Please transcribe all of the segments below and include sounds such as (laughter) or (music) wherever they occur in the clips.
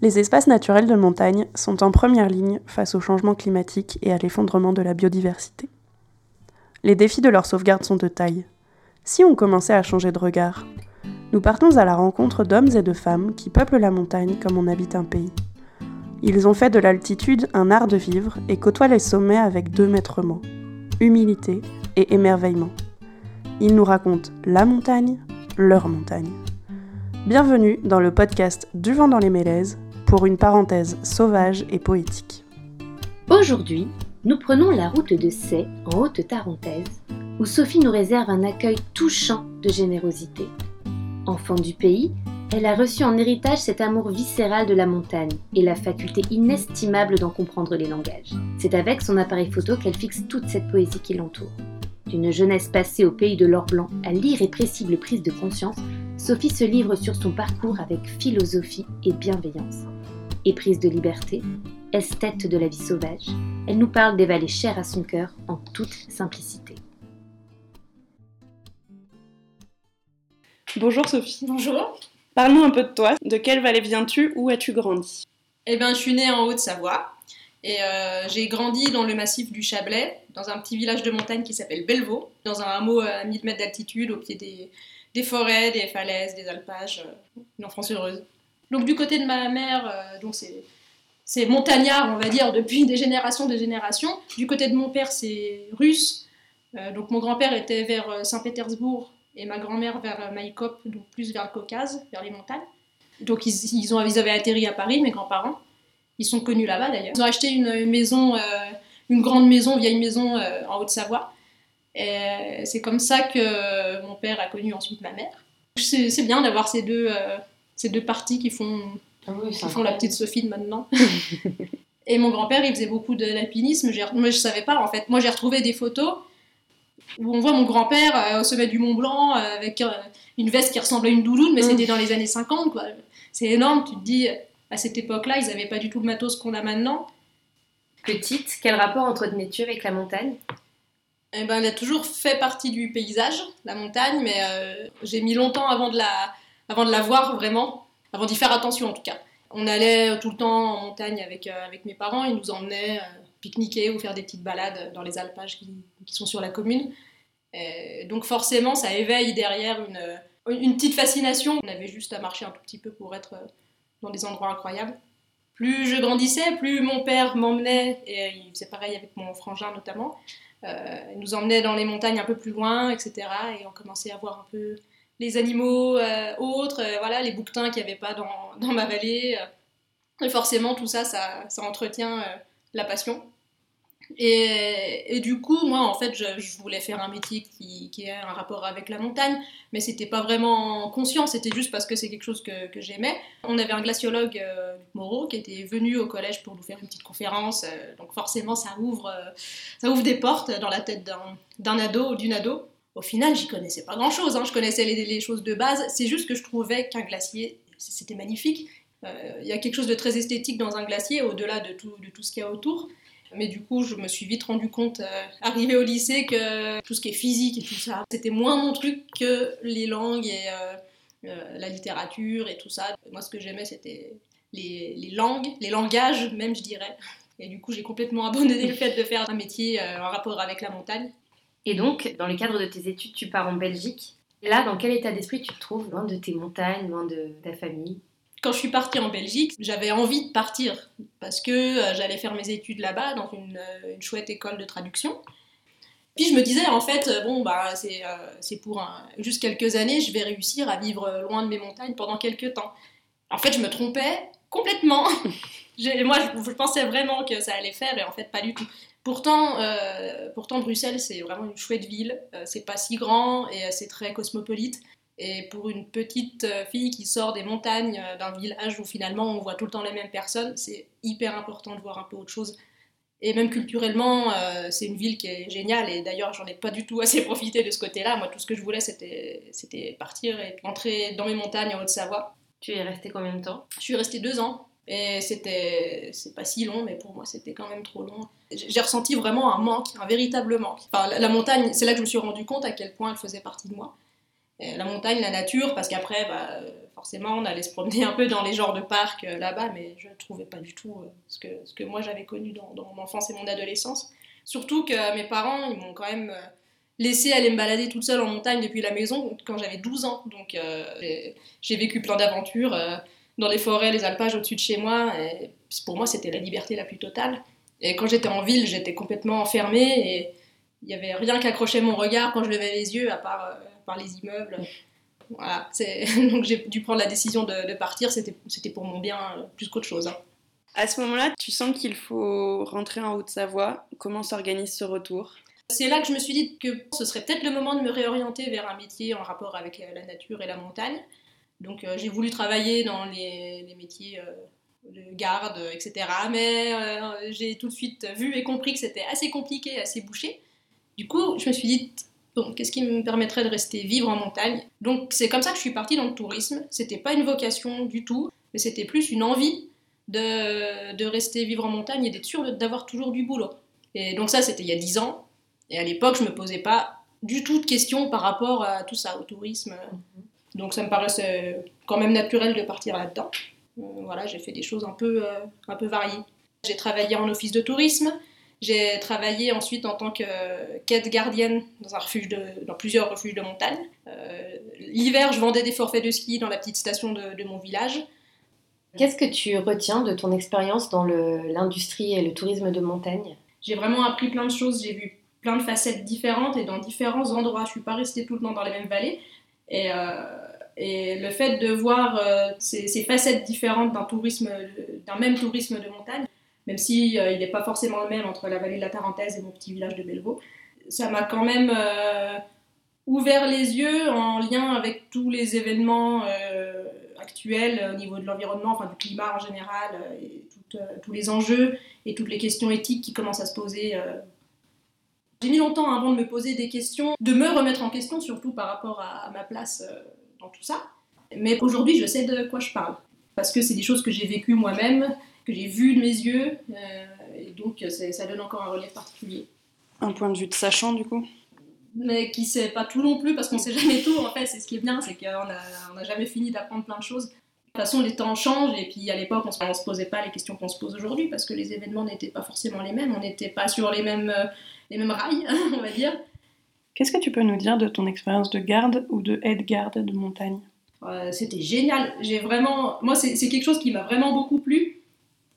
Les espaces naturels de montagne sont en première ligne face au changement climatique et à l'effondrement de la biodiversité. Les défis de leur sauvegarde sont de taille. Si on commençait à changer de regard, nous partons à la rencontre d'hommes et de femmes qui peuplent la montagne comme on habite un pays. Ils ont fait de l'altitude un art de vivre et côtoient les sommets avec deux maîtres mots humilité et émerveillement. Ils nous racontent la montagne, leur montagne. Bienvenue dans le podcast Du vent dans les mélèzes pour une parenthèse sauvage et poétique. Aujourd'hui, nous prenons la route de Sey, en Haute-Tarentaise, où Sophie nous réserve un accueil touchant de générosité. Enfant du pays, elle a reçu en héritage cet amour viscéral de la montagne et la faculté inestimable d'en comprendre les langages. C'est avec son appareil photo qu'elle fixe toute cette poésie qui l'entoure. D'une jeunesse passée au pays de l'or blanc à l'irrépressible prise de conscience, Sophie se livre sur son parcours avec philosophie et bienveillance. Éprise de liberté, esthète de la vie sauvage, elle nous parle des vallées chères à son cœur en toute simplicité. Bonjour Sophie. Bonjour. Parle-nous un peu de toi. De quelle vallée viens-tu? Où as-tu grandi? Eh bien, je suis née en Haute-Savoie et euh, j'ai grandi dans le massif du Chablais, dans un petit village de montagne qui s'appelle Bellevaux, dans un hameau à 1000 mètres d'altitude, au pied des, forêts, des falaises, des alpages. Euh, une enfance heureuse. Donc, du côté de ma mère, euh, donc c'est montagnard, on va dire, depuis des générations de générations. Du côté de mon père, c'est russe. donc mon grand-père était vers Saint-Pétersbourg et ma grand-mère vers Maïkop, donc plus vers le Caucase, vers les montagnes. Donc ils, ont, ils avaient atterri à Paris, mes grands-parents. Ils sont connus là-bas d'ailleurs. Ils ont acheté une, maison, euh, une grande maison, vieille maison euh, en Haute-Savoie. Et c'est comme ça que mon père a connu ensuite ma mère. C'est bien d'avoir ces deux, euh, ces deux parties qui font, ah qui font la petite Sophie de maintenant. (laughs) Et mon grand-père, il faisait beaucoup d'alpinisme. Moi, je savais pas, en fait. Moi, j'ai retrouvé des photos où on voit mon grand-père euh, au sommet du Mont Blanc euh, avec euh, une veste qui ressemble à une doudoune, mais c'était dans les années 50. C'est énorme, tu te dis, à cette époque-là, ils n'avaient pas du tout le matos qu'on a maintenant. Petite, quel rapport entretenais-tu avec la montagne? Eh ben, Elle a toujours fait partie du paysage, la montagne, mais j'ai mis longtemps avant de, la, avant de la voir vraiment, avant d'y faire attention en tout cas. On allait tout le temps en montagne avec, avec mes parents, ils nous emmenaient pique-niquer ou faire des petites balades dans les alpages qui, sont sur la commune. donc forcément, ça éveille derrière une, une, petite fascination. On avait juste à marcher un tout petit peu pour être dans des endroits incroyables. Plus je grandissais, plus mon père m'emmenait, et il faisait pareil avec mon frangin notamment, euh, il nous emmenait dans les montagnes un peu plus loin, etc. Et on commençait à voir un peu les animaux euh, autres, euh, voilà, les bouquetins qu'il n'y avait pas dans, (laughs) dans, ma vallée. Et forcément, tout ça, ça, ça entretient la passion. Et, et, du coup, moi, en fait, je, voulais faire un métier qui, qui ait un rapport avec la montagne, mais c'était pas vraiment conscient, c'était juste parce que c'est quelque chose que, que j'aimais. On avait un glaciologue, euh, Moreau, qui était venu au collège pour nous faire une petite conférence, euh, donc forcément, ça ouvre, euh, ça ouvre des portes dans la tête d'un ado ou d'une ado. Au final, j'y connaissais pas grand chose, hein. je connaissais les, choses de base, c'est juste que je trouvais qu'un glacier, c'était magnifique. Il y a quelque chose de très esthétique dans un glacier, au-delà de tout, de tout ce qu'il y a autour. Mais du coup, je me suis vite rendu compte, euh, arrivé au lycée, que tout ce qui est physique et tout ça, c'était moins mon truc que les langues et euh, euh, la littérature et tout ça. Moi, ce que j'aimais, c'était les, les, langues, les langages même, je dirais. Et du coup, j'ai complètement abandonné le fait de faire un métier en rapport avec la montagne. Et donc, dans le cadre de tes études, tu pars en Belgique. Là, dans quel état d'esprit tu te trouves, loin de tes montagnes, loin de ta famille? Quand je suis partie en Belgique, j'avais envie de partir parce que euh, j'allais faire mes études là-bas dans une, euh, une, chouette école de traduction. Puis je me disais, en fait, euh, bon, bah, c'est pour juste quelques années, je vais réussir à vivre loin de mes montagnes pendant quelques temps. En fait, je me trompais complètement. (laughs) moi, je, pensais vraiment que ça allait faire et en fait, pas du tout. Pourtant, pourtant Bruxelles, c'est vraiment une chouette ville. c'est pas si grand et c'est très cosmopolite. Et pour une petite euh, fille qui sort des montagnes euh, d'un village où finalement on voit tout le temps les mêmes personnes, c'est hyper important de voir un peu autre chose. Et même culturellement, euh, c'est une ville qui est géniale. Et d'ailleurs, j'en ai pas du tout assez (laughs) profité de ce côté-là. Moi, tout ce que je voulais, c'était partir et entrer dans mes montagnes en Haute-Savoie. Tu es resté combien de temps? Je suis restée deux ans. Et c'était, c'est pas si long, mais pour moi, c'était quand même trop long. J'ai ressenti vraiment un manque, un véritable manque. Enfin, la montagne, c'est là que je me suis rendu compte à quel point elle faisait partie de moi. la montagne, la nature, parce qu'après, bah, forcément, on allait se promener un peu dans les genres de parcs là-bas, mais je ne trouvais pas du tout ce, que, ce que moi j'avais connu dans, dans, mon enfance et mon adolescence. Surtout que mes parents, ils m'ont quand même laissé aller me balader toute seule en montagne depuis la maison quand j'avais 12 ans. Donc j'ai vécu plein d'aventures dans les forêts, les alpages au-dessus de chez moi. Et pour moi, c'était la liberté la plus totale. Et quand j'étais en ville, j'étais complètement enfermée et il n'y avait rien qui accrochait mon regard quand je levais les yeux, à part, euh, par les immeubles. Voilà, (laughs) donc j'ai dû prendre la décision de, partir, c'était pour mon bien euh, plus qu'autre chose. Hein. À ce moment-là, tu sens qu'il faut rentrer en Haute-Savoie. Comment s'organise ce retour? C'est là que je me suis dit que ce serait peut-être le moment de me réorienter vers un métier en rapport avec euh, la nature et la montagne. Donc j'ai voulu travailler dans les, métiers de garde, etc. Mais j'ai tout de suite vu et compris que c'était assez compliqué, assez bouché. Du coup, je me suis dit, bon, qu'est-ce qui me permettrait de rester vivre en montagne? Donc, c'est comme ça que je suis partie dans le tourisme. C'était pas une vocation du tout, mais c'était plus une envie de, de rester vivre en montagne et d'être sûr d'avoir toujours du boulot. Et donc, ça, c'était il y a 10 ans. Et à l'époque, je me posais pas du tout de questions par rapport à tout ça, au tourisme. Donc, ça me paraissait quand même naturel de partir là-dedans. Euh, voilà, j'ai fait des choses un peu, euh, un peu variées. J'ai travaillé en office de tourisme, j'ai travaillé ensuite en tant que quête gardienne dans, un refuge de, dans plusieurs refuges de montagne. Euh, l'hiver, je vendais des forfaits de ski dans la petite station de, mon village. Qu'est-ce que tu retiens de ton expérience dans l'industrie et le tourisme de montagne? J'ai vraiment appris plein de choses, j'ai vu plein de facettes différentes et dans différents endroits. Je ne suis pas restée tout le temps dans les mêmes vallées. Et, euh, et le fait de voir euh, ces, facettes différentes d'un même tourisme de montagne, même si euh, il n'est pas forcément le même entre la vallée de la Tarentaise et mon petit village de Bellevaux. Ça m'a quand même euh, ouvert les yeux en lien avec tous les événements actuels au niveau de l'environnement, enfin du climat en général, et tous les enjeux et toutes les questions éthiques qui commencent à se poser. J'ai mis longtemps avant de me poser des questions, de me remettre en question, surtout par rapport à, ma place dans tout ça. Mais aujourd'hui, je sais de quoi je parle. Parce que c'est des choses que j'ai vécues moi-même, que j'ai vu de mes yeux. Euh, et donc, ça donne encore un relief particulier. Un point de vue de sachant, du coup? Mais qui sait pas tout non plus parce qu'on sait jamais tout en fait c'est ce qui est bien c'est qu'on n'a on a jamais fini d'apprendre plein de choses de toute façon les temps changent et puis à l'époque on, ne se posait pas les questions qu'on se pose aujourd'hui parce que les événements n'étaient pas forcément les mêmes on n'était pas sur les mêmes, euh, les mêmes rails (laughs) on va dire qu'est-ce que tu peux nous dire de ton expérience de garde ou de aide-garde de montagne? Euh, c'était génial j'ai vraiment moi c'est quelque chose qui m'a vraiment beaucoup plu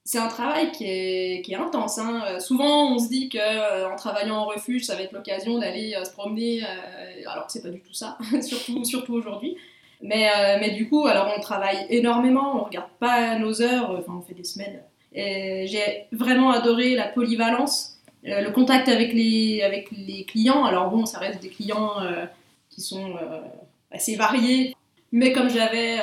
c'est un travail qui est, qui est intense. Hein. Euh, souvent, on se dit qu'en euh, travaillant en refuge, ça va être l'occasion d'aller se promener, alors que c'est pas du tout ça, (laughs) surtout, surtout aujourd'hui. Mais, mais du coup, alors on travaille énormément, on regarde pas nos heures, enfin on fait des semaines. J'ai vraiment adoré la polyvalence, le contact avec les, avec les clients. Alors bon, ça reste des clients qui sont assez variés, mais comme j'avais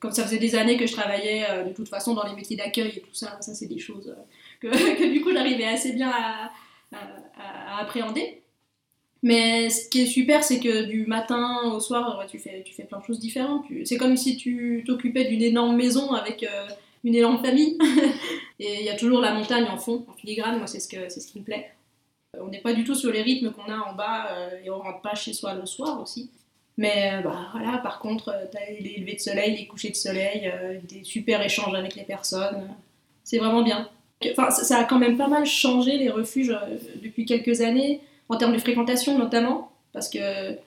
comme ça faisait des années que je travaillais euh, de toute façon dans les métiers d'accueil et tout ça, ça c'est des choses euh, que, (laughs) du coup j'arrivais assez bien à, appréhender. Mais ce qui est super, c'est que du matin au soir, tu, fais, tu fais plein de choses différentes. C'est comme si tu t'occupais d'une énorme maison avec euh, une énorme famille. (laughs) et il y a toujours la montagne en fond, en filigrane, moi c'est ce, que, ce qui me plaît. On n'est pas du tout sur les rythmes qu'on a en bas et on rentre pas chez soi le soir aussi. Mais euh, bah, voilà, par contre, euh, les levées de soleil, les couchers de soleil, euh, des super échanges avec les personnes. C'est vraiment bien. Enfin, ça a quand même pas mal changé les refuges depuis quelques années, en termes de fréquentation notamment, parce qu'il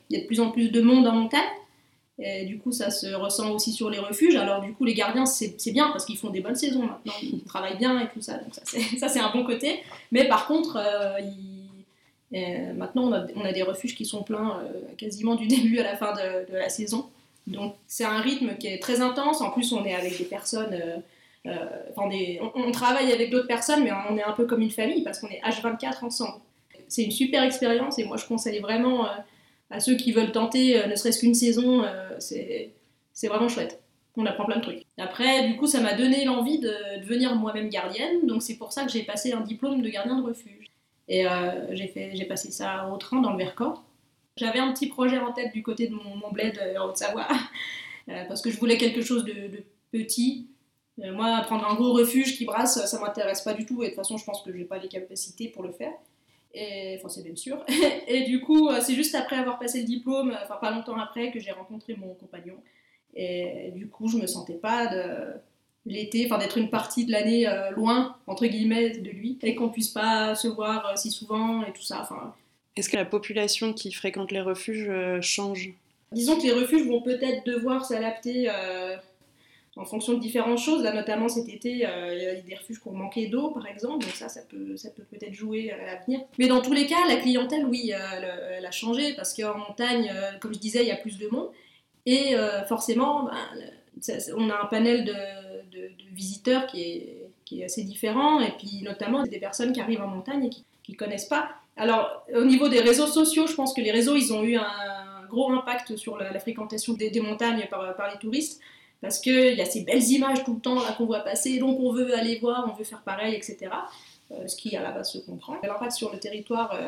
y a de plus en plus de monde en montagne. Et du coup, ça se ressent aussi sur les refuges. Alors, du coup, les gardiens, c'est bien parce qu'ils font des bonnes saisons maintenant. Ils travaillent bien et tout ça. Donc, ça, c'est (laughs) un bon côté. Mais par contre, ils euh, maintenant, on a, on des refuges qui sont pleins euh, quasiment du (laughs) début à la fin de, la saison. Donc, c'est un rythme qui est très intense. En plus, on est avec des personnes. Euh, enfin, on, travaille avec d'autres personnes, mais on est un peu comme une famille parce qu'on est H24 ensemble. C'est une super expérience et moi, je conseille vraiment à ceux qui veulent tenter, ne serait-ce qu'une saison, c'est vraiment chouette. On apprend plein de trucs. Après, du coup, ça m'a donné l'envie de devenir moi-même gardienne. Donc, c'est pour ça que j'ai passé un diplôme de gardien de refuge. Et euh, j'ai passé ça au train dans le Vercors. J'avais un petit projet en tête du côté de mon, bled euh, en Haute-Savoie, (laughs) euh, parce que je voulais quelque chose de, petit. moi, prendre un gros refuge qui brasse, ça m'intéresse pas du tout, et de toute façon, je pense que j'ai pas les capacités pour le faire. Et, enfin, c'est même sûr. (laughs) et du coup, c'est juste après avoir passé le diplôme, enfin pas longtemps après, que j'ai rencontré mon compagnon. Et du coup, je me sentais pas de l'été, enfin d'être une partie de l'année loin, entre guillemets, de lui, et qu'on puisse pas se voir si souvent et tout ça. Enfin, Est-ce que la population qui fréquente les refuges change? Disons que les refuges vont peut-être devoir s'adapter en fonction de différentes choses. Là, notamment cet été, euh, il y a des refuges qui ont manqué d'eau, par exemple, donc ça, ça peut ça peut peut-être jouer à l'avenir. Mais dans tous les cas, la clientèle, oui, euh, elle, a changé parce qu'en montagne, euh, comme je disais, il y a plus de monde et forcément, ben, on a un panel de, visiteurs qui est, assez différent et puis notamment des personnes qui arrivent en montagne et qui ne connaissent pas. Alors, au niveau des réseaux sociaux, je pense que les réseaux, ils ont eu un gros impact sur la, fréquentation des, montagnes par les touristes parce qu'il y a ces belles images tout le temps là qu'on voit passer, donc on veut aller voir, on veut faire pareil, etc. Euh, ce qui à la base se comprend. L'impact sur le territoire, euh,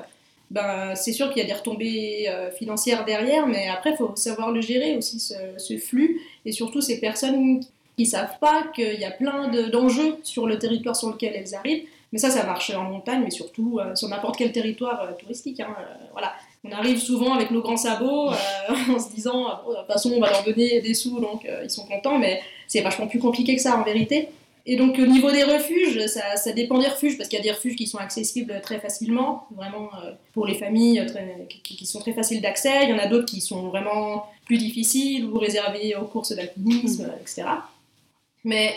ben, c'est sûr qu'il y a des retombées euh, financières derrière, mais après il faut savoir le gérer aussi ce, flux et surtout ces personnes qui savent pas qu'il y a plein d'enjeux sur le territoire sur lequel elles arrivent. Mais ça, ça marche en montagne, mais surtout sur n'importe quel territoire touristique. Hein, voilà on arrive souvent avec nos grands sabots euh, (laughs) en se disant ah, de toute façon on va leur donner des sous donc euh, ils sont contents mais c'est vachement plus compliqué que ça en vérité. Et donc au niveau des refuges ça, dépend des refuges parce qu'il y a des refuges qui sont accessibles très facilement vraiment euh, pour les familles qui, sont très faciles d'accès. Il y en a d'autres qui sont vraiment plus difficiles ou réservés aux courses d'alpinisme etc mais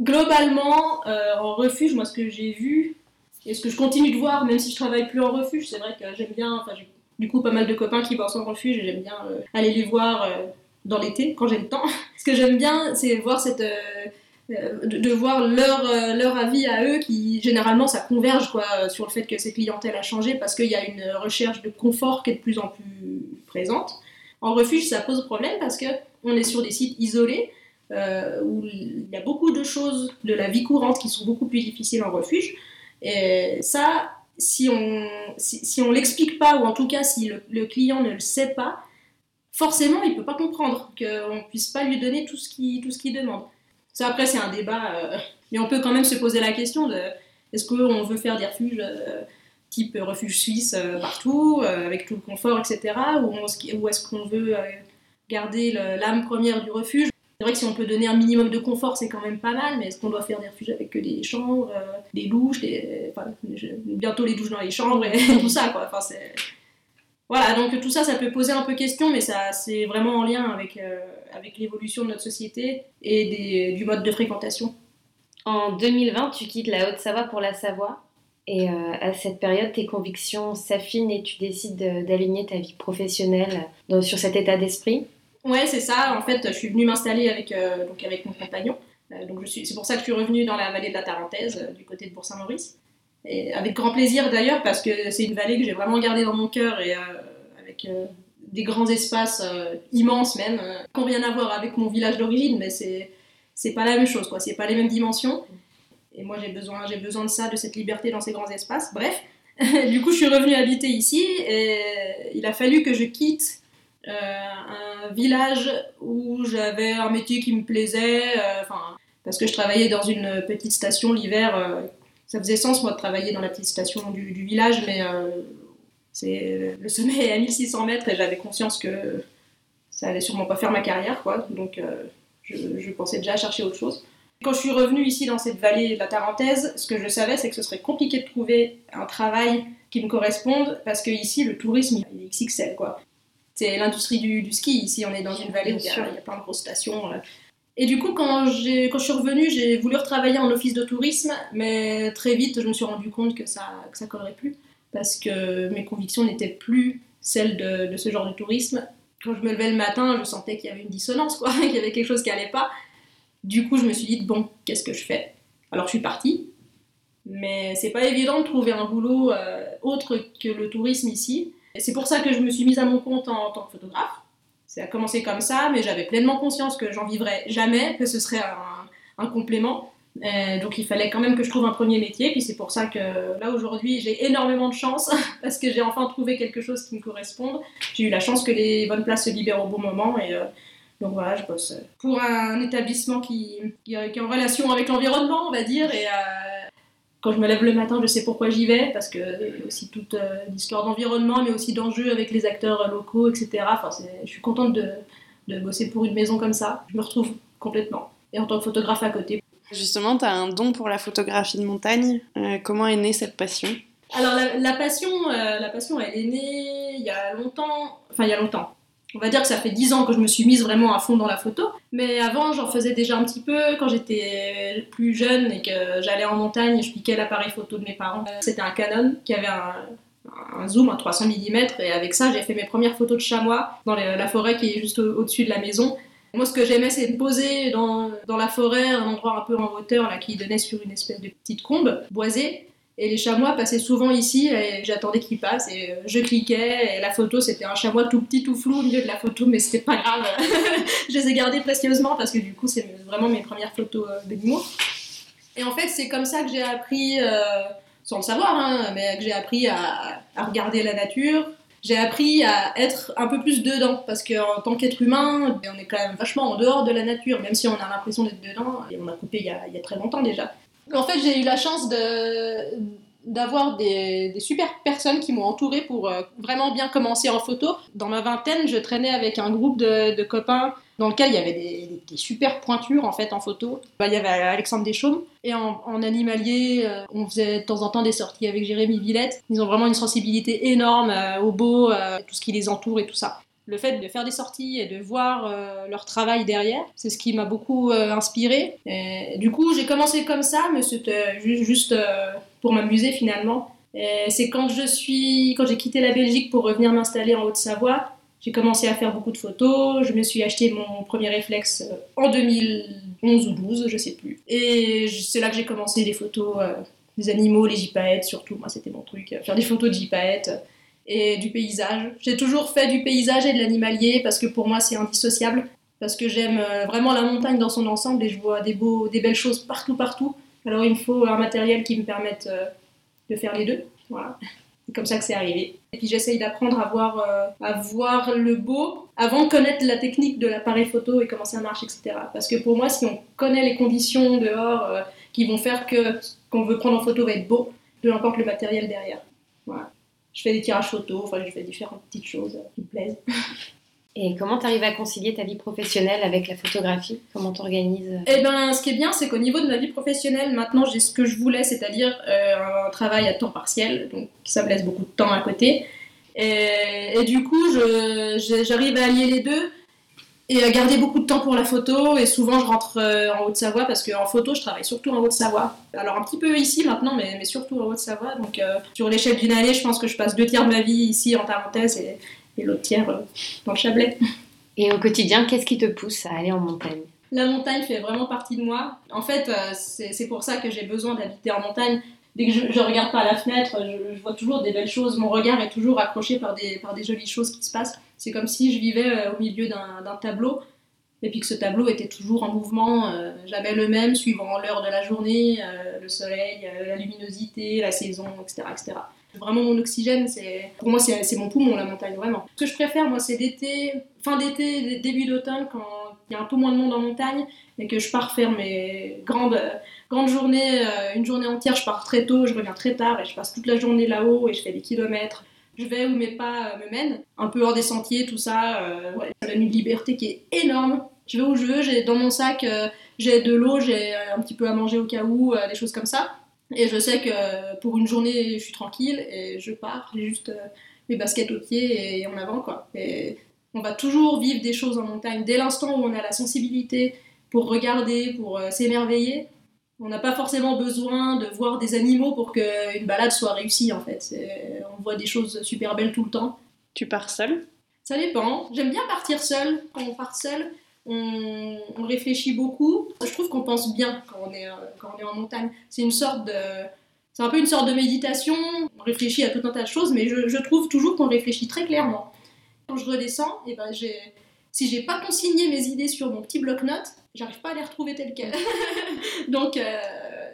globalement en refuge moi ce que j'ai vu et ce que je continue de voir, même si je travaille plus en refuge, c'est vrai que j'aime bien, enfin, du coup pas mal de copains qui bossent en refuge et j'aime bien euh, aller les voir euh, dans l'été quand j'ai le temps. (laughs) Ce que j'aime bien, c'est voir cette euh, de, voir leur, leur avis à eux qui généralement ça converge quoi sur le fait que cette clientèle a changé parce qu'il y a une recherche de confort qui est de plus en plus présente. En refuge, ça pose problème parce que on est sur des sites isolés où il y a beaucoup de choses de la vie courante qui sont beaucoup plus difficiles en refuge. Et ça, si on si, on l'explique pas, ou en tout cas si le, client ne le sait pas, forcément il peut pas comprendre qu'on puisse pas lui donner tout ce qu'il tout ce qu'il demande. Ça après c'est un débat, euh, mais on peut quand même se poser la question de est-ce qu'on veut faire des refuges euh, type refuge suisse euh, partout, avec tout le confort, etc. Ou, est-ce qu'on veut garder l'âme première du refuge? C'est vrai que si on peut donner un minimum de confort, c'est quand même pas mal, mais est-ce qu'on doit faire des refuges avec que des chambres, euh, des douches, bientôt les douches dans les chambres et (laughs) tout ça. Enfin. Voilà, donc tout ça, ça peut poser un peu question, mais ça, c'est vraiment en lien avec, euh, avec l'évolution de notre société et du mode de fréquentation. En 2020, tu quittes la Haute-Savoie pour la Savoie. Et euh, à cette période, tes convictions s'affinent et tu décides d'aligner ta vie professionnelle sur cet état d'esprit? Ouais, c'est ça. En fait, je suis venue m'installer avec, euh, donc avec mon compagnon. Euh, donc c'est pour ça que je suis revenue dans la vallée de la Tarentaise, euh, du côté de Bourg-Saint-Maurice. Et avec grand plaisir d'ailleurs, parce que c'est une vallée que j'ai vraiment gardée dans mon cœur et avec des grands espaces immenses même, qui n'ont rien à voir avec mon village d'origine, mais c'est c'est pas la même chose, quoi. C'est pas les mêmes dimensions. Et moi, j'ai besoin, j'ai besoin de ça, de cette liberté dans ces grands espaces. Bref, (laughs) du coup, je suis revenue habiter ici et il a fallu que je quitte un village où j'avais un métier qui me plaisait, euh, enfin, parce que je travaillais dans une petite station l'hiver. Euh, ça faisait sens, moi, de travailler dans la petite station du, village, mais c'est le sommet est à 1600 mètres et j'avais conscience que ça allait sûrement pas faire ma carrière, quoi. Donc, je, je, pensais déjà à chercher autre chose. Quand je suis revenue ici dans cette vallée de la Tarentaise, ce que je savais, c'est que ce serait compliqué de trouver un travail qui me corresponde parce que ici, le tourisme, il est XXL, quoi c'est l'industrie du, ski. Ici, on est dans une vallée où il y, a, plein de grosses stations. Euh. Et du coup, quand, quand je suis revenue, j'ai voulu retravailler en office de tourisme, mais très vite, je me suis rendu compte que ça que ça collerait plus, parce que mes convictions n'étaient plus celles de, de, ce genre de tourisme. Quand je me levais le matin, je sentais qu'il y avait une dissonance, quoi, (laughs) qu'il y avait quelque chose qui allait pas. Du coup, je me suis dit, bon, qu'est-ce que je fais? Alors, je suis partie, mais c'est pas évident de trouver un boulot euh, autre que le tourisme ici. C'est pour ça que je me suis mise à mon compte en, tant que photographe. Ça a commencé comme ça, mais j'avais pleinement conscience que j'en vivrais jamais, que ce serait un, complément. Euh, donc il fallait quand même que je trouve un premier métier, puis c'est pour ça que là aujourd'hui j'ai énormément de chance (laughs) parce que j'ai enfin trouvé quelque chose qui me corresponde. J'ai eu la chance que les bonnes places se libèrent au bon moment et euh, donc voilà, je bosse pour un établissement qui, qui, est en relation avec l'environnement, on va dire, et, euh, Quand je me lève le matin, je sais pourquoi j'y vais, parce que y a aussi toute euh, l'histoire d'environnement, mais aussi d'enjeux avec les acteurs locaux, etc. Enfin, je suis contente de, de bosser pour une maison comme ça. Je me retrouve complètement. Et en tant que photographe à côté. Justement, tu as un don pour la photographie de montagne. Euh, comment est née cette passion? Alors, la, passion, euh, la passion, elle est née il y a longtemps. Enfin, il y a longtemps. On va dire que ça fait 10 ans que je me suis mise vraiment à fond dans la photo. Mais avant, j'en faisais déjà un petit peu quand j'étais plus jeune et que j'allais en montagne, je piquais l'appareil photo de mes parents. C'était un Canon qui avait un, zoom à 300 mm et avec ça, j'ai fait mes premières photos de chamois dans la forêt qui est juste au-dessus de la maison. Moi, ce que j'aimais, c'est me poser dans, dans, la forêt, un endroit un peu en hauteur, là, qui donnait sur une espèce de petite combe boisée. Et les chamois passaient souvent ici et j'attendais qu'ils passent et euh, je cliquais et la photo c'était un chamois tout petit tout flou au milieu de la photo mais c'était pas grave (laughs) je les ai gardés précieusement parce que du coup c'est vraiment mes premières photos euh, d'animaux et en fait c'est comme ça que j'ai appris euh, sans le savoir hein, mais que j'ai appris à, regarder la nature j'ai appris à être un peu plus dedans parce qu'en tant qu'être humain, on est quand même vachement en dehors de la nature, même si on a l'impression d'être dedans. On a coupé il y a très longtemps déjà. En fait, j'ai eu la chance d'avoir des, super personnes qui m'ont entouré pour euh, vraiment bien commencer en photo. Dans ma vingtaine, je traînais avec un groupe de, copains dans lequel il y avait des, super pointures en fait en photo. Bah, il y avait Alexandre Deschaumes et en, animalier, euh, on faisait de temps en temps des sorties avec Jérémy Villette. Ils ont vraiment une sensibilité énorme euh, au beau, tout ce qui les entoure et tout ça le fait de faire des sorties et de voir leur travail derrière, c'est ce qui m'a beaucoup inspiré. du coup, j'ai commencé comme ça, mais c'était juste pour m'amuser finalement. C'est quand je suis, quand j'ai quitté la Belgique pour revenir m'installer en Haute-Savoie, j'ai commencé à faire beaucoup de photos. Je me suis acheté mon premier réflexe euh, en 2011 ou 12, je sais plus. Et c'est là que j'ai commencé les photos euh, des animaux, les gypaètes surtout. Moi, c'était mon truc, faire des photos de gypaètes et du paysage. J'ai toujours fait du paysage et de l'animalier parce que pour moi, c'est indissociable. Parce que j'aime euh, vraiment la montagne dans son ensemble et je vois des, beaux, des belles choses partout, partout. Alors il me faut un matériel qui me permette euh, de faire les deux. Voilà. C'est comme ça que c'est arrivé. Et puis j'essaye d'apprendre à voir, euh, à voir le beau avant de connaître la technique de l'appareil photo et comment ça marche, etc. Parce que pour moi, si on connaît les conditions dehors qui vont faire que ce qu'on veut prendre en photo va être beau, peu importe le matériel derrière. Voilà. Je fais des tirages photos, enfin je fais différentes petites choses qui me plaisent. (laughs) Et comment tu arrives à concilier ta vie professionnelle avec la photographie? Comment t'organises? Eh ben, ce qui est bien, c'est qu'au niveau de ma vie professionnelle, maintenant j'ai ce que je voulais, c'est-à-dire euh, un travail à temps partiel, donc ça me laisse beaucoup de temps à côté. Et, du coup, j'arrive à allier les deux et garder beaucoup de temps pour la photo. Et souvent, je rentre euh, en Haute-Savoie parce qu'en photo, je travaille surtout en Haute-Savoie. Alors, un petit peu ici maintenant, mais, mais surtout en Haute-Savoie. Donc, euh, sur l'échelle d'une année, je pense que je passe deux tiers de ma vie ici en parenthèse et et l'autre tiers euh, dans le Chablais. (laughs) Et au quotidien, qu'est-ce qui te pousse à aller en montagne? La montagne fait vraiment partie de moi. En fait, euh, c'est pour ça que j'ai besoin d'habiter en montagne. Dès que je, je, regarde par la fenêtre, je, vois toujours des belles choses. Mon regard est toujours accroché par des, par des jolies choses qui se passent. C'est comme si je vivais euh, au milieu d'un tableau et puis que ce tableau était toujours en mouvement, jamais le même, suivant l'heure de la journée, le soleil, la luminosité, la saison, etc. etc. Vraiment, mon oxygène, c'est pour moi, c'est mon poumon, la montagne, vraiment. Ce que je préfère, moi, c'est d'été, fin d'été, début d'automne, quand il y a un peu moins de monde en montagne et que je pars faire mes grandes, grandes journées, euh, une journée entière, je pars très tôt, je reviens très tard et je passe toute la journée là-haut et je fais des kilomètres. Je vais où mes pas euh, me mènent, un peu hors des sentiers, tout ça. Euh, ouais, ça donne une liberté qui est énorme. Je vais où je veux, j'ai dans mon sac, j'ai de l'eau, j'ai un petit peu à manger au cas où, des choses comme ça. Et je sais que pour une journée, je suis tranquille et je pars, j'ai juste euh, mes baskets aux pieds et en avant, quoi. Et on va toujours vivre des choses en montagne. Dès l'instant où on a la sensibilité pour regarder, pour euh, s'émerveiller, on n'a pas forcément besoin de voir des animaux pour qu'une balade soit réussie, en fait. On voit des choses super belles tout le temps. Tu pars seule? Ça dépend. J'aime bien partir seule. Quand on part seule, on, réfléchit beaucoup. Je trouve qu'on pense bien quand on est, euh, quand on est en montagne. C'est une sorte de. C'est un peu une sorte de méditation. On réfléchit à tout un tas de choses, mais je, trouve toujours qu'on réfléchit très clairement. Quand je redescends, et eh ben j'ai, si j'ai pas consigné mes idées sur mon petit bloc-notes, j'arrive pas à les retrouver telles quelles. (laughs) Donc euh,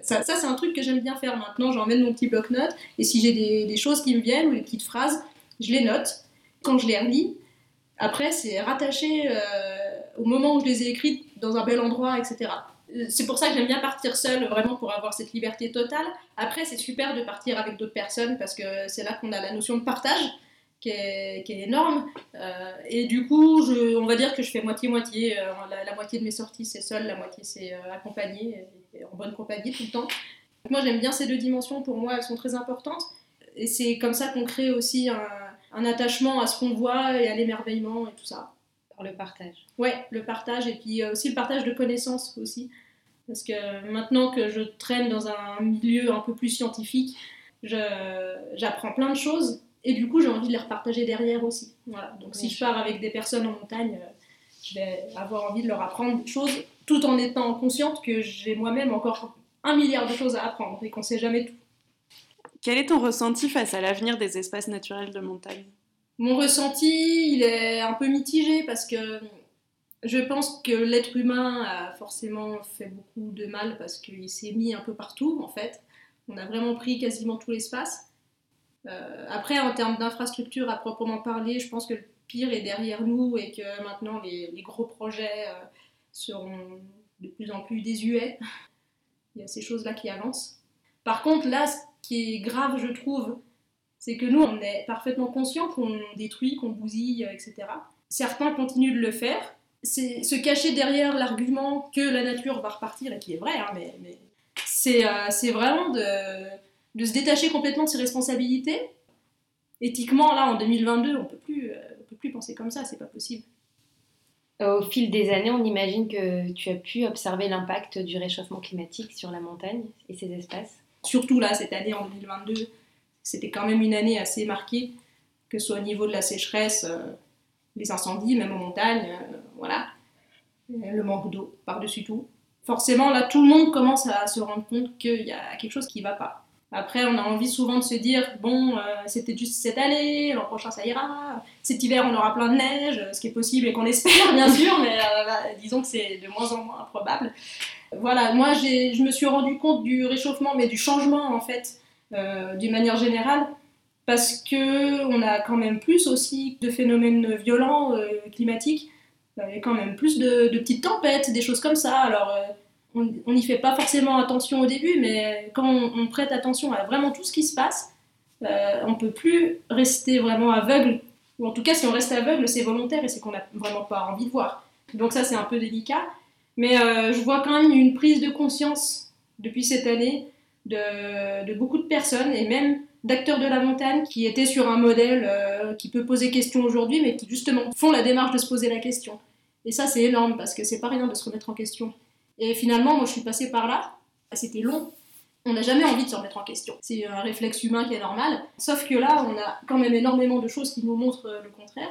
ça, ça c'est un truc que j'aime bien faire maintenant. J'emmène mon petit bloc-notes et si j'ai des, choses qui me viennent ou des petites phrases, je les note. Quand je les relis, après c'est rattaché. Euh, au moment où je les ai écrites dans un bel endroit, etc. C'est pour ça que j'aime bien partir seule, vraiment pour avoir cette liberté totale. Après, c'est super de partir avec d'autres personnes parce que c'est là qu'on a la notion de partage qui est, qui est énorme. Euh, et du coup, je, on va dire que je fais moitié-moitié. Euh, la, la, moitié de mes sorties, c'est seule, la moitié, c'est euh, accompagnée, et, en bonne compagnie tout le temps. Moi, j'aime bien ces deux dimensions. Pour moi, elles sont très importantes. Et c'est comme ça qu'on crée aussi un, un attachement à ce qu'on voit et à l'émerveillement et tout ça. Par le partage. Ouais, le partage et puis aussi le partage de connaissances aussi. Parce que maintenant que je traîne dans un milieu un peu plus scientifique, j'apprends plein de choses et du coup j'ai envie de les repartager derrière aussi. Voilà. Donc si je pars avec des personnes en montagne, je vais avoir envie de leur apprendre des choses tout en étant consciente que j'ai moi-même encore un milliard de choses à apprendre et qu'on ne sait jamais tout. Quel est ton ressenti face à l'avenir des espaces naturels de montagne? Mon ressenti, il est un peu mitigé parce que je pense que l'être humain a forcément fait beaucoup de mal parce qu'il s'est mis un peu partout en fait. On a vraiment pris quasiment tout l'espace. Euh, après, en termes d'infrastructure à proprement parler, je pense que le pire est derrière nous et que maintenant les, gros projets euh, seront de plus en plus désuets. (laughs) Il y a ces choses-là qui avancent. Par contre, là, ce qui est grave, je trouve, c'est que nous, on est parfaitement conscient qu'on détruit, qu'on bousille, etc. Certains continuent de le faire. C'est se cacher derrière l'argument que la nature va repartir, et qui est vrai, hein, mais, c'est euh, vraiment de, de, se détacher complètement de ses responsabilités. Éthiquement, là, en 2022, on euh, on peut plus penser comme ça, c'est pas possible. Au fil des années, on imagine que tu as pu observer l'impact du réchauffement climatique sur la montagne et ses espaces. Surtout là, cette année, en 2022, c'était quand même une année assez marquée, que ce soit au niveau de la sécheresse, euh, les incendies, même en montagne, euh, voilà, le manque d'eau par-dessus tout. Forcément, là, tout le monde commence à se rendre compte qu'il y a quelque chose qui ne va pas. Après, on a envie souvent de se dire, bon, euh, c'était juste cette année, l'an prochain ça ira, cet hiver on aura plein de neige, ce qui est possible et qu'on espère (laughs) bien sûr, mais euh, bah, disons que c'est de moins en moins improbable. Voilà, moi je me suis rendu compte du réchauffement, mais du changement en fait, euh, d'une manière générale, parce que on a quand même plus aussi de phénomènes violents euh, climatiques, il y a quand même plus de, de, petites tempêtes, des choses comme ça. Alors on n'y fait pas forcément attention au début, mais quand on, prête attention à vraiment tout ce qui se passe, euh, on peut plus rester vraiment aveugle. Ou en tout cas, si on reste aveugle, c'est volontaire et c'est qu'on n'a vraiment pas envie de voir. Donc ça, c'est un peu délicat. Mais euh, je vois quand même une prise de conscience depuis cette année de, de beaucoup de personnes et même d'acteurs de la montagne qui étaient sur un modèle euh, qui peut poser question aujourd'hui, mais qui justement font la démarche de se poser la question. Et ça, c'est énorme parce que c'est pas rien de se remettre en question. Et finalement, moi, je suis passée par là. C'était long. On n'a jamais envie de se remettre en question. C'est un réflexe humain qui est normal. Sauf que là, on a quand même énormément de choses qui nous montrent le contraire.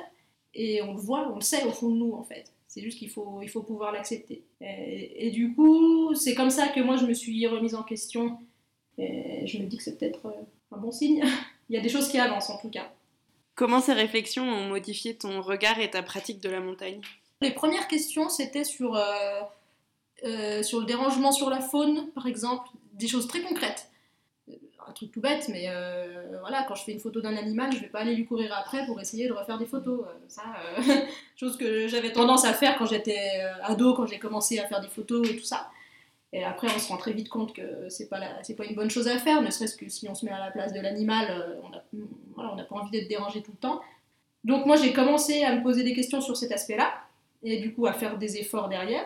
Et on le voit, on le sait au fond de nous, en fait. C'est juste qu'il faut, il faut pouvoir l'accepter. Et, et, du coup, c'est comme ça que moi, je me suis remise en question. Et je me dis que c'est peut-être un bon signe. (laughs) Il y a des choses qui avancent, en tout cas. Comment ces réflexions ont modifié ton regard et ta pratique de la montagne? Les premières questions, c'était sur, euh, euh, sur le dérangement sur la faune, par exemple, des choses très concrètes. Un truc tout bête, mais euh, voilà, quand je fais une photo d'un animal, je vais pas aller lui courir après pour essayer de refaire des photos. ça, (laughs) chose que j'avais tendance à faire quand j'étais ado, quand j'ai commencé à faire des photos et tout ça. Et après, on se rend très vite compte que c'est pas, la, pas une bonne chose à faire, ne serait-ce que si on se met à la place de l'animal, on n'a pas envie d'être dérangé tout le temps. Donc moi, j'ai commencé à me poser des questions sur cet aspect-là, et du coup à faire des efforts derrière,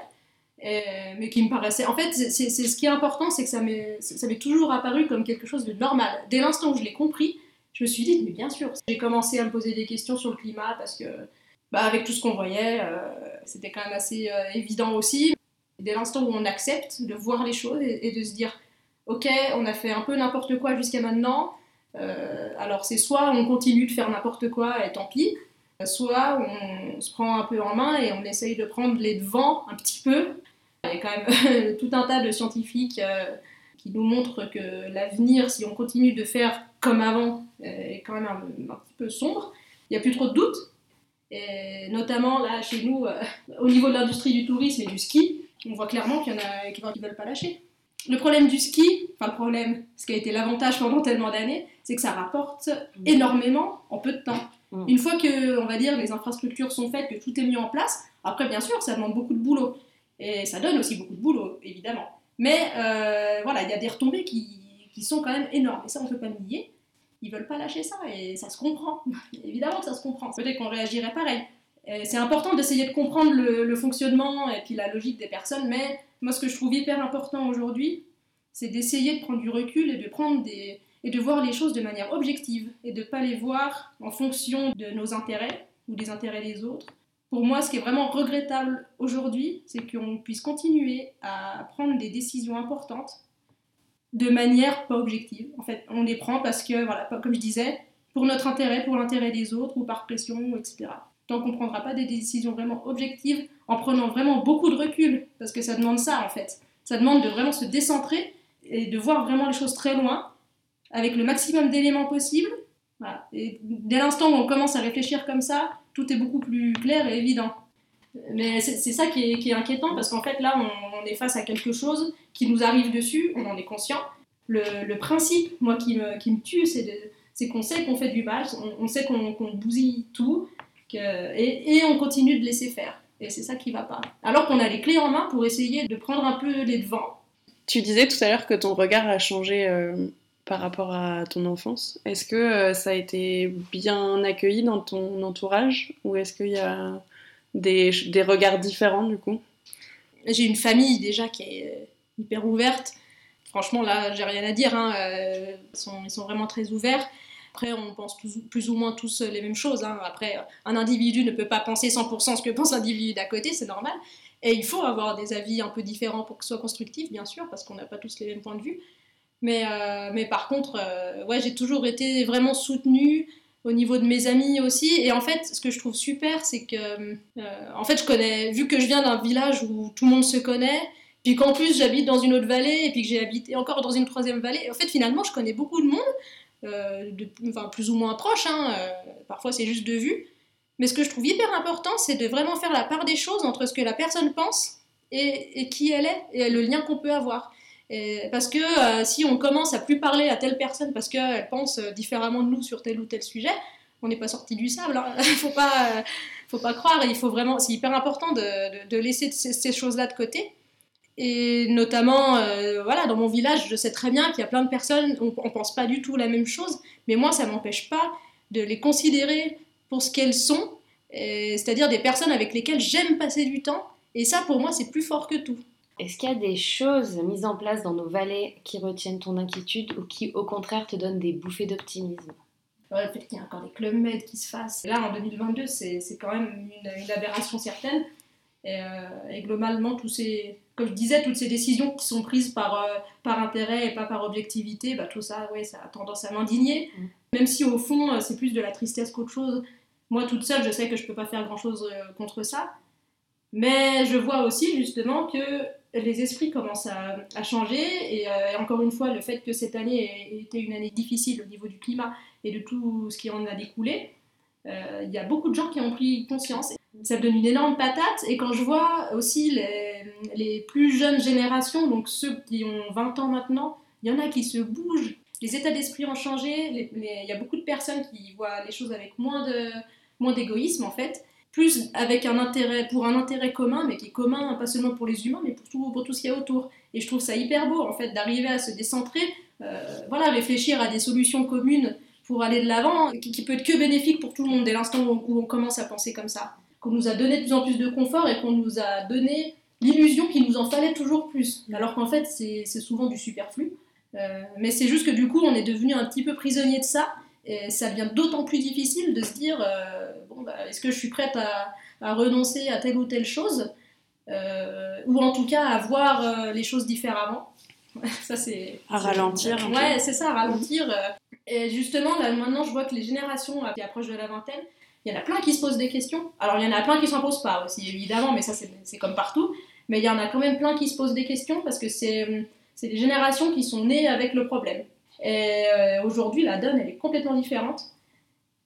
et, mais qui me paraissaient... En fait, c'est, ce qui est important, c'est que ça m'est, toujours apparu comme quelque chose de normal. Dès l'instant où je l'ai compris, je me suis dit, mais bien sûr, j'ai commencé à me poser des questions sur le climat, parce que bah, avec tout ce qu'on voyait, euh, c'était quand même assez euh, évident aussi. Dès l'instant où on accepte de voir les choses et, et, de se dire ok on a fait un peu n'importe quoi jusqu'à maintenant euh, alors c'est soit on continue de faire n'importe quoi et tant pis soit on se prend un peu en main et on essaye de prendre les devants un petit peu il y a quand même (laughs) tout un tas de scientifiques euh, qui nous montrent que l'avenir si on continue de faire comme avant est quand même un, un petit peu sombre il n'y a plus trop de doutes et notamment là chez nous euh, (laughs) au niveau de l'industrie du tourisme et du ski on voit clairement qu'il y en a qui ne veulent pas lâcher. Le problème du ski, enfin le problème, ce qui a été l'avantage pendant tellement d'années, c'est que ça rapporte énormément en peu de temps. Mmh. Une fois que, on va dire, les infrastructures sont faites, que tout est mis en place, après bien sûr, ça demande beaucoup de boulot. Et ça donne aussi beaucoup de boulot, évidemment. Mais euh, voilà, il y a des retombées qui, qui, sont quand même énormes. Et ça, on ne peut pas nier. Ils veulent pas lâcher ça et ça se comprend. (laughs) évidemment que ça se comprend. Peut-être qu'on réagirait pareil. C'est important d'essayer de comprendre le, le, fonctionnement et puis la logique des personnes, mais moi, ce que je trouve hyper important aujourd'hui, c'est d'essayer de prendre du recul et de prendre des, et de voir les choses de manière objective et de pas les voir en fonction de nos intérêts ou des intérêts des autres. Pour moi, ce qui est vraiment regrettable aujourd'hui, c'est qu'on puisse continuer à prendre des décisions importantes de manière pas objective. En fait, on les prend parce que, voilà, comme je disais, pour notre intérêt, pour l'intérêt des autres ou par pression, etc. Tant qu'on ne prendra pas des décisions vraiment objectives, en prenant vraiment beaucoup de recul, parce que ça demande ça en fait. Ça demande de vraiment se décentrer et de voir vraiment les choses très loin avec le maximum d'éléments possibles. Et dès l'instant où on commence à réfléchir comme ça, tout est beaucoup plus clair et évident. Mais c'est ça qui est, inquiétant parce qu'en fait là, on, est face à quelque chose qui nous arrive dessus, on en est conscient. Le, principe, moi, qui me, tue, c'est qu'on sait qu'on fait du mal, on, sait qu'on bousille tout, et, on continue de laisser faire. Et c'est ça qui va pas. Alors qu'on a les clés en main pour essayer de prendre un peu les devants. Tu disais tout à l'heure que ton regard a changé euh, par rapport à ton enfance. Est-ce que euh, ça a été bien accueilli dans ton entourage ou est-ce qu'il y a des, regards différents du coup? J'ai une famille déjà qui est hyper ouverte. Franchement, là, j'ai rien à dire. Hein. Euh, ils, sont, ils, sont, vraiment très ouverts. Après, on pense plus ou moins tous les mêmes choses. Hein. Après, un individu ne peut pas penser 100% ce que pense l'individu d'à côté, c'est normal. Et il faut avoir des avis un peu différents pour que ce soit constructif, bien sûr, parce qu'on n'a pas tous les mêmes points de vue. Mais, euh, mais par contre, euh, ouais, j'ai toujours été vraiment soutenue au niveau de mes amis aussi. Et en fait, ce que je trouve super, c'est que, euh, en fait, je connais, vu que je viens d'un village où tout le monde se connaît, puis qu'en plus j'habite dans une autre vallée, et puis que j'ai habité encore dans une troisième vallée, en fait, finalement, je connais beaucoup de monde, de, enfin, plus ou moins proche, hein, parfois c'est juste de vue. Mais ce que je trouve hyper important, c'est de vraiment faire la part des choses entre ce que la personne pense et qui elle est, et le lien qu'on peut avoir parce que euh, si on commence à plus parler à telle personne parce qu'elle pense euh, différemment de nous sur tel ou tel sujet, on n'est pas sorti du sable. Hein. (laughs) Faut pas, euh, faut pas croire. Il faut vraiment, c'est hyper important de, laisser ces, choses-là de côté. Et notamment, voilà, dans mon village, je sais très bien qu'il y a plein de personnes, on ne pense pas du tout la même chose, mais moi, ça ne m'empêche pas de les considérer pour ce qu'elles sont, c'est-à-dire des personnes avec lesquelles j'aime passer du temps. Et ça, pour moi, c'est plus fort que tout. Est-ce qu'il y a des choses mises en place dans nos vallées qui retiennent ton inquiétude ou qui, au contraire, te donnent des bouffées d'optimisme? Le fait qu'il y a encore des clubs med qui se fassent. Là, en 2022, c'est quand même une, aberration certaine. Euh, et, globalement, tous ces, comme je disais, toutes ces décisions qui sont prises par, euh, par intérêt et pas par objectivité, bah, tout ça, ouais, ça a tendance à m'indigner. Mm. Même si au fond, euh, c'est plus de la tristesse qu'autre chose. Moi, toute seule, je sais que je peux pas faire grand-chose contre ça. Mais je vois aussi justement que les esprits commencent à, changer. Et, euh, encore une fois, le fait que cette année ait été une année difficile au niveau du climat et de tout ce qui en a découlé, euh, il y a beaucoup de gens qui ont pris conscience. Ça donne une énorme patate. Et quand je vois aussi les, les plus jeunes générations, donc ceux qui ont 20 ans maintenant, il y en a qui se bougent. Les états d'esprit ont changé. Il y a beaucoup de personnes qui voient les choses avec moins d'égoïsme, moins en fait plus avec un intérêt, pour un intérêt commun, mais qui est commun pas seulement pour les humains, mais pour tout, pour tout ce qu'il y a autour. Et je trouve ça hyper beau, en fait, d'arriver à se décentrer, euh, voilà, réfléchir à des solutions communes pour aller de l'avant, qui, qui, peut être que bénéfique pour tout le monde dès l'instant où, on commence à penser comme ça. Qu'on nous a donné de plus en plus de confort et qu'on nous a donné l'illusion qu'il nous en fallait toujours plus, alors qu'en fait, c'est souvent du superflu. Euh, mais c'est juste que du coup, on est devenu un petit peu prisonnier de ça, et ça devient d'autant plus difficile de se dire euh, bon, bah, est-ce que je suis prête à, à, renoncer à telle ou telle chose euh, Ou en tout cas à voir euh, les choses différemment. (laughs) ça, c'est. À ralentir. Ouais, c'est ça, à ralentir. Et justement, là, maintenant, je vois que les générations qui approchent de la vingtaine, il y en a plein qui se posent des questions. Alors, il y en a plein qui s'en posent pas aussi, évidemment, mais ça, c'est comme partout. Mais il y en a quand même plein qui se posent des questions parce que c'est des générations qui sont nées avec le problème. Et euh, aujourd'hui, la donne, elle est complètement différente.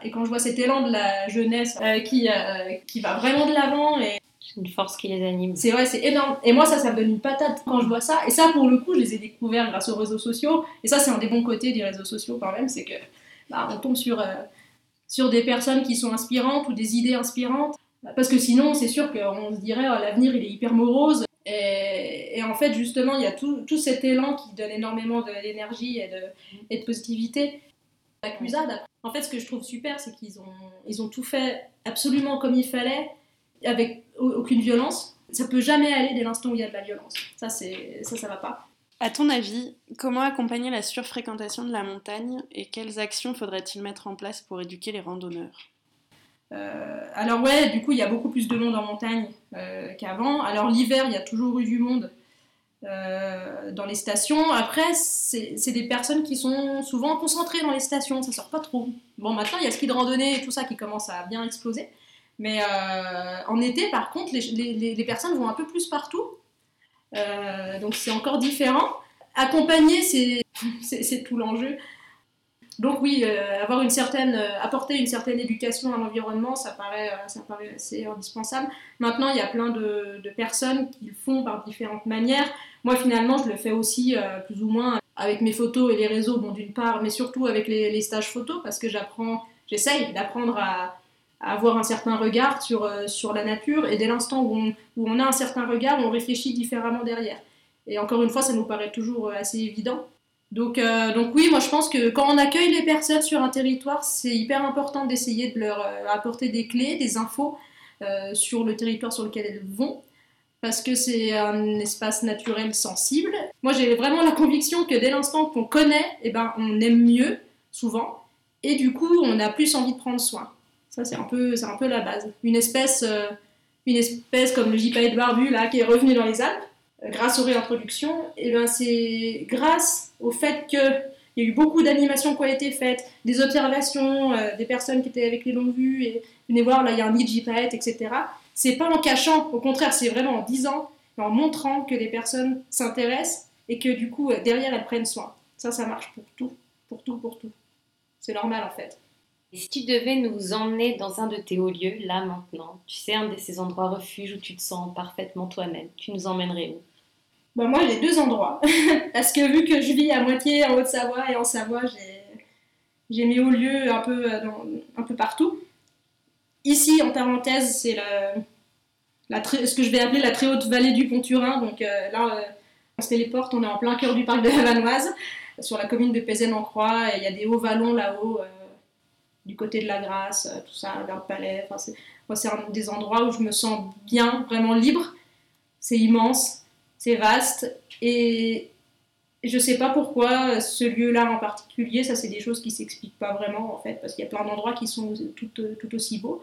Et quand je vois cet élan de la jeunesse euh, qui, euh, qui va vraiment de l'avant et c'est une force qui les anime. C'est vrai, c'est énorme. Et moi, ça, ça me donne une patate quand je vois ça. Et ça, pour le coup, je les ai découverts grâce aux réseaux sociaux. Et ça, c'est un des bons côtés des réseaux sociaux quand même, c'est que bah, on tombe sur, sur des personnes qui sont inspirantes ou des idées inspirantes. Parce que sinon, c'est sûr qu'on se dirait, oh, l'avenir, il est hyper morose. Et, en fait, justement, il y a tout, cet élan qui donne énormément d'énergie et de, et de positivité. En fait, ce que je trouve super, c'est qu'ils ont, ils ont tout fait absolument comme il fallait, avec aucune violence. Ça peut jamais aller dès l'instant où il y a de la violence. Ça, ça, ça va pas. À ton avis, comment accompagner la surfréquentation de la montagne et quelles actions faudrait-il mettre en place pour éduquer les randonneurs? Euh, alors ouais, du coup, il y a beaucoup plus de monde en montagne euh, qu'avant. Alors l'hiver, il y a toujours eu du monde euh, dans les stations. Après, c'est des personnes qui sont souvent concentrées dans les stations, ça sort pas trop. Bon, maintenant, il y a le ski de randonnée et tout ça qui commence à bien exploser. Mais en été, par contre, les, personnes vont un peu plus partout. donc c'est encore différent. Accompagner, c'est (laughs) tout l'enjeu. Donc oui, euh, avoir une certaine, euh, apporter une certaine éducation à l'environnement, ça paraît, euh, ça paraît assez indispensable. Maintenant, il y a plein de, personnes qui le font par différentes manières. Moi, finalement, je le fais aussi plus ou moins avec mes photos et les réseaux, bon, d'une part, mais surtout avec les, stages photos, parce que j'apprends, j'essaye d'apprendre à, avoir un certain regard sur, sur la nature, et dès l'instant où on, où on a un certain regard, on réfléchit différemment derrière. Et encore une fois, ça nous paraît toujours assez évident. Donc, euh, donc oui, moi je pense que quand on accueille les personnes sur un territoire, c'est hyper important d'essayer de leur euh, apporter des clés, des infos euh, sur le territoire sur lequel elles vont, parce que c'est un espace naturel sensible. Moi j'ai vraiment la conviction que dès l'instant qu'on connaît, eh ben, on aime mieux, souvent, et du coup on a plus envie de prendre soin. Ça c'est un, peu, un peu la base. Une espèce, une espèce comme le gypaète barbu là, qui est revenu dans les Alpes, grâce aux réintroductions, et ben c'est grâce au fait qu'il y a eu beaucoup d'animations qui ont été faites, des observations, euh, des personnes qui étaient avec les longues vues, et venez voir, là il y a un de etc. C'est pas en cachant, au contraire, c'est vraiment en disant, en montrant que les personnes s'intéressent et que du coup, derrière, elles prennent soin. Ça, ça marche pour tout, pour tout, pour tout. C'est normal en fait. Et si tu devais nous emmener dans un de tes hauts lieux, là maintenant, tu sais, un de ces endroits refuges où tu te sens parfaitement toi-même, tu nous emmènerais où? Bah moi, j'ai deux endroits. (laughs) Parce que vu que je vis à moitié en Haute-Savoie et en Savoie, j'ai mes hauts lieux un peu, euh, un peu partout. Ici, en parenthèse, c'est la, ce que je vais appeler la très haute vallée du Pont-Turin. Donc euh, là, euh, on se téléporte, on est en plein cœur du parc de la Vanoise, sur la commune de Pézenne-en-Croix. Et il y a des hauts vallons là-haut, du côté de la Grasse, tout ça, vers le palais. Enfin, moi, c'est un des endroits où je me sens bien, vraiment libre. C'est immense c'est vaste et je sais pas pourquoi ce lieu-là en particulier, ça c'est des choses qui s'expliquent pas vraiment en fait, parce qu'il y a plein d'endroits qui sont tout, tout, aussi beaux.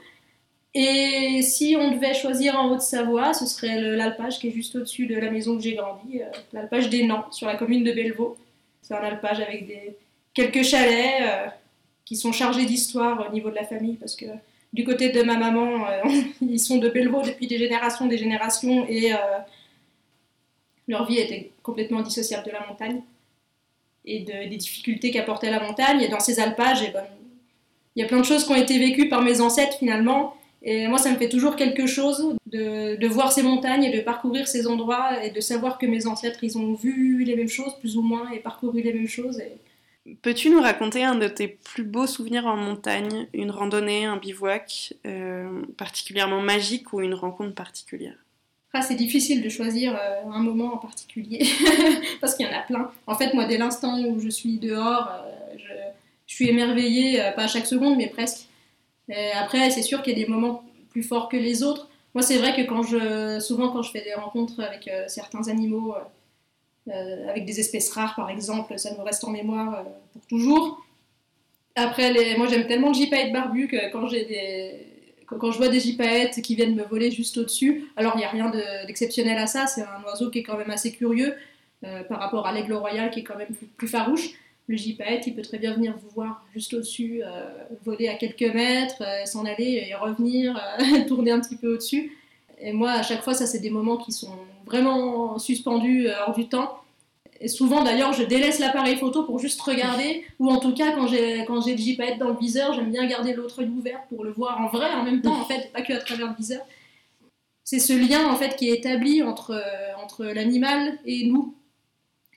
Et si on devait choisir en Haute-Savoie, ce serait l'alpage qui est juste au-dessus de la maison où j'ai grandi, euh, l'alpage des Nants, sur la commune de Bellevaux. C'est un alpage avec des, quelques chalets euh, qui sont chargés d'histoire au niveau de la famille, parce que du côté de ma maman, euh, (laughs) ils sont de Bellevaux depuis des générations, des générations, et leur vie était complètement dissociable de la montagne et des difficultés qu'apportait la montagne. Et dans ces alpages, eh ben, il y a plein de choses qui ont été vécues par mes ancêtres finalement. Et moi, ça me fait toujours quelque chose de, de, voir ces montagnes et de parcourir ces endroits et de savoir que mes ancêtres, ils ont vu les mêmes choses, plus ou moins, et parcouru les mêmes choses. Peux-tu nous raconter un de tes plus beaux souvenirs en montagne, une randonnée, un bivouac euh, particulièrement magique ou une rencontre particulière? Ah, c'est difficile de choisir euh, un moment en particulier (laughs) parce qu'il y en a plein. En fait, moi, dès l'instant où je suis dehors, euh, je, suis émerveillée, pas à chaque seconde, mais presque. après, c'est sûr qu'il y a des moments plus forts que les autres. Moi, c'est vrai que quand je, souvent, quand je fais des rencontres avec certains animaux, avec des espèces rares, par exemple, ça me reste en mémoire pour toujours. Après, moi, j'aime tellement le gypaète barbu que quand je vois des gypaètes qui viennent me voler juste au-dessus, alors il n'y a rien d'exceptionnel à ça, c'est un oiseau qui est quand même assez curieux euh, par rapport à l'aigle royal qui est quand même plus, farouche. Le gypaète, il peut très bien venir vous voir juste au-dessus, euh, voler à quelques mètres, euh, s'en aller et revenir, (laughs) tourner un petit peu au-dessus. Et moi, à chaque fois, ça, c'est des moments qui sont vraiment suspendus hors du temps. Et souvent d'ailleurs, je délaisse l'appareil photo pour juste regarder, ou en tout cas quand j'ai quand j'ai le JPEG dans le viseur, j'aime bien garder l'autre œil ouvert pour le voir en vrai en même temps en fait, pas que à travers le viseur. C'est ce lien en fait qui est établi entre entre l'animal et nous,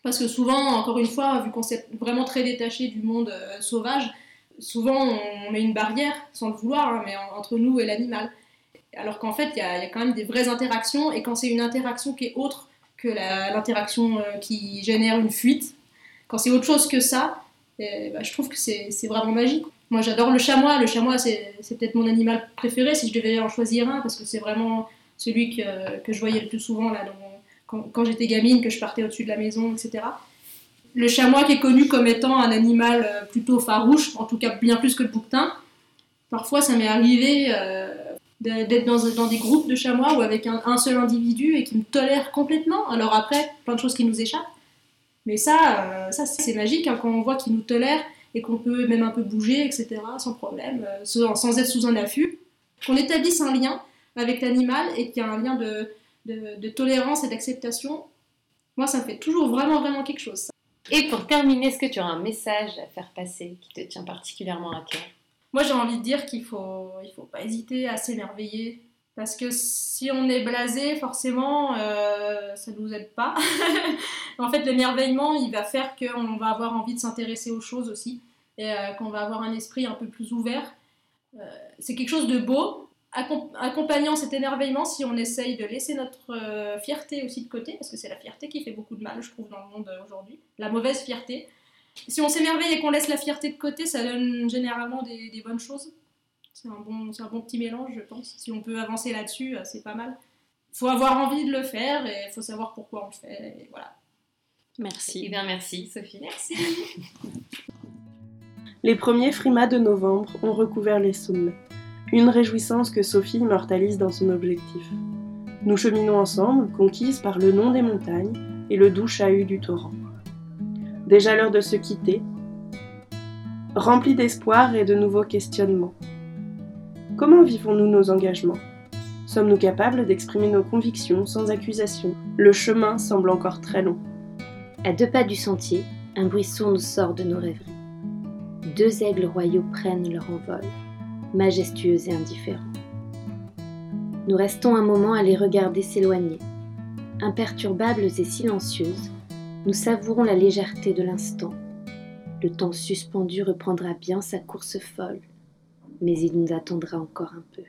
parce que souvent, encore une fois, vu qu'on s'est vraiment très détaché du monde euh, sauvage, souvent on met une barrière sans le vouloir, hein, mais entre nous et l'animal. Alors qu'en fait, il y, a quand même des vraies interactions, et quand c'est une interaction qui est autre que l'interaction euh, qui génère une fuite, quand c'est autre chose que ça, eh, bah, je trouve que c'est vraiment magique. Moi, j'adore le chamois. Le chamois, c'est peut-être mon animal préféré si je devais en choisir un, parce que c'est vraiment celui que, que, je voyais le plus souvent là, quand, j'étais gamine, que je partais au-dessus de la maison, etc. Le chamois qui est connu comme étant un animal euh, plutôt farouche, en tout cas bien plus que le bouquetin. Parfois, ça m'est arrivé euh, d'être dans, dans, des groupes de chamois ou avec un, seul individu et qui me tolère complètement. Alors après, plein de choses qui nous échappent. Mais ça, euh, ça c'est magique hein, quand on voit qu'il nous tolère et qu'on peut même un peu bouger, etc., sans problème, euh, sans, être sous un affût. Qu'on établisse un lien avec l'animal et qu'il y a un lien de, de, tolérance et d'acceptation. Moi, ça me fait toujours vraiment, vraiment quelque chose. Et pour terminer, est-ce que tu as un message à faire passer qui te tient particulièrement à cœur? Moi, j'ai envie de dire qu'il faut, il faut pas hésiter à s'émerveiller parce que si on est blasé, forcément, euh, ça ne nous aide pas. (laughs) en fait, l'émerveillement, il va faire qu'on va avoir envie de s'intéresser aux choses aussi, et euh, qu'on va avoir un esprit un peu plus ouvert. Euh, c'est quelque chose de beau. Accompagnant cet émerveillement, si on essaye de laisser notre fierté aussi de côté, parce que c'est la fierté qui fait beaucoup de mal, je trouve, dans le monde aujourd'hui, la mauvaise fierté. Si on s'émerveille et qu'on laisse la fierté de côté, ça donne généralement des bonnes choses. C'est un, bon, un bon petit mélange, je pense. Si on peut avancer là-dessus, euh, c'est pas mal. Il faut avoir envie de le faire et il faut savoir pourquoi on le fait. Et voilà. Merci. Eh bien, merci, Sophie. Merci. (laughs) les premiers frimas de novembre ont recouvert les sommets. Une réjouissance que Sophie immortalise dans son objectif. Nous cheminons ensemble, conquises par le nom des montagnes et le doux chahut du torrent. Déjà l'heure de se quitter, rempli d'espoir et de nouveaux questionnements. Comment vivons-nous nos engagements? Sommes-nous capables d'exprimer nos convictions sans accusation? Le chemin semble encore très long. À deux pas du sentier, un bruit sourd nous sort de nos rêveries. Deux aigles royaux prennent leur envol, majestueux et indifférents. Nous restons un moment à les regarder s'éloigner. Imperturbables et silencieuses, nous savourons la légèreté de l'instant. Le temps suspendu reprendra bien sa course folle mais il nous attendra encore un peu.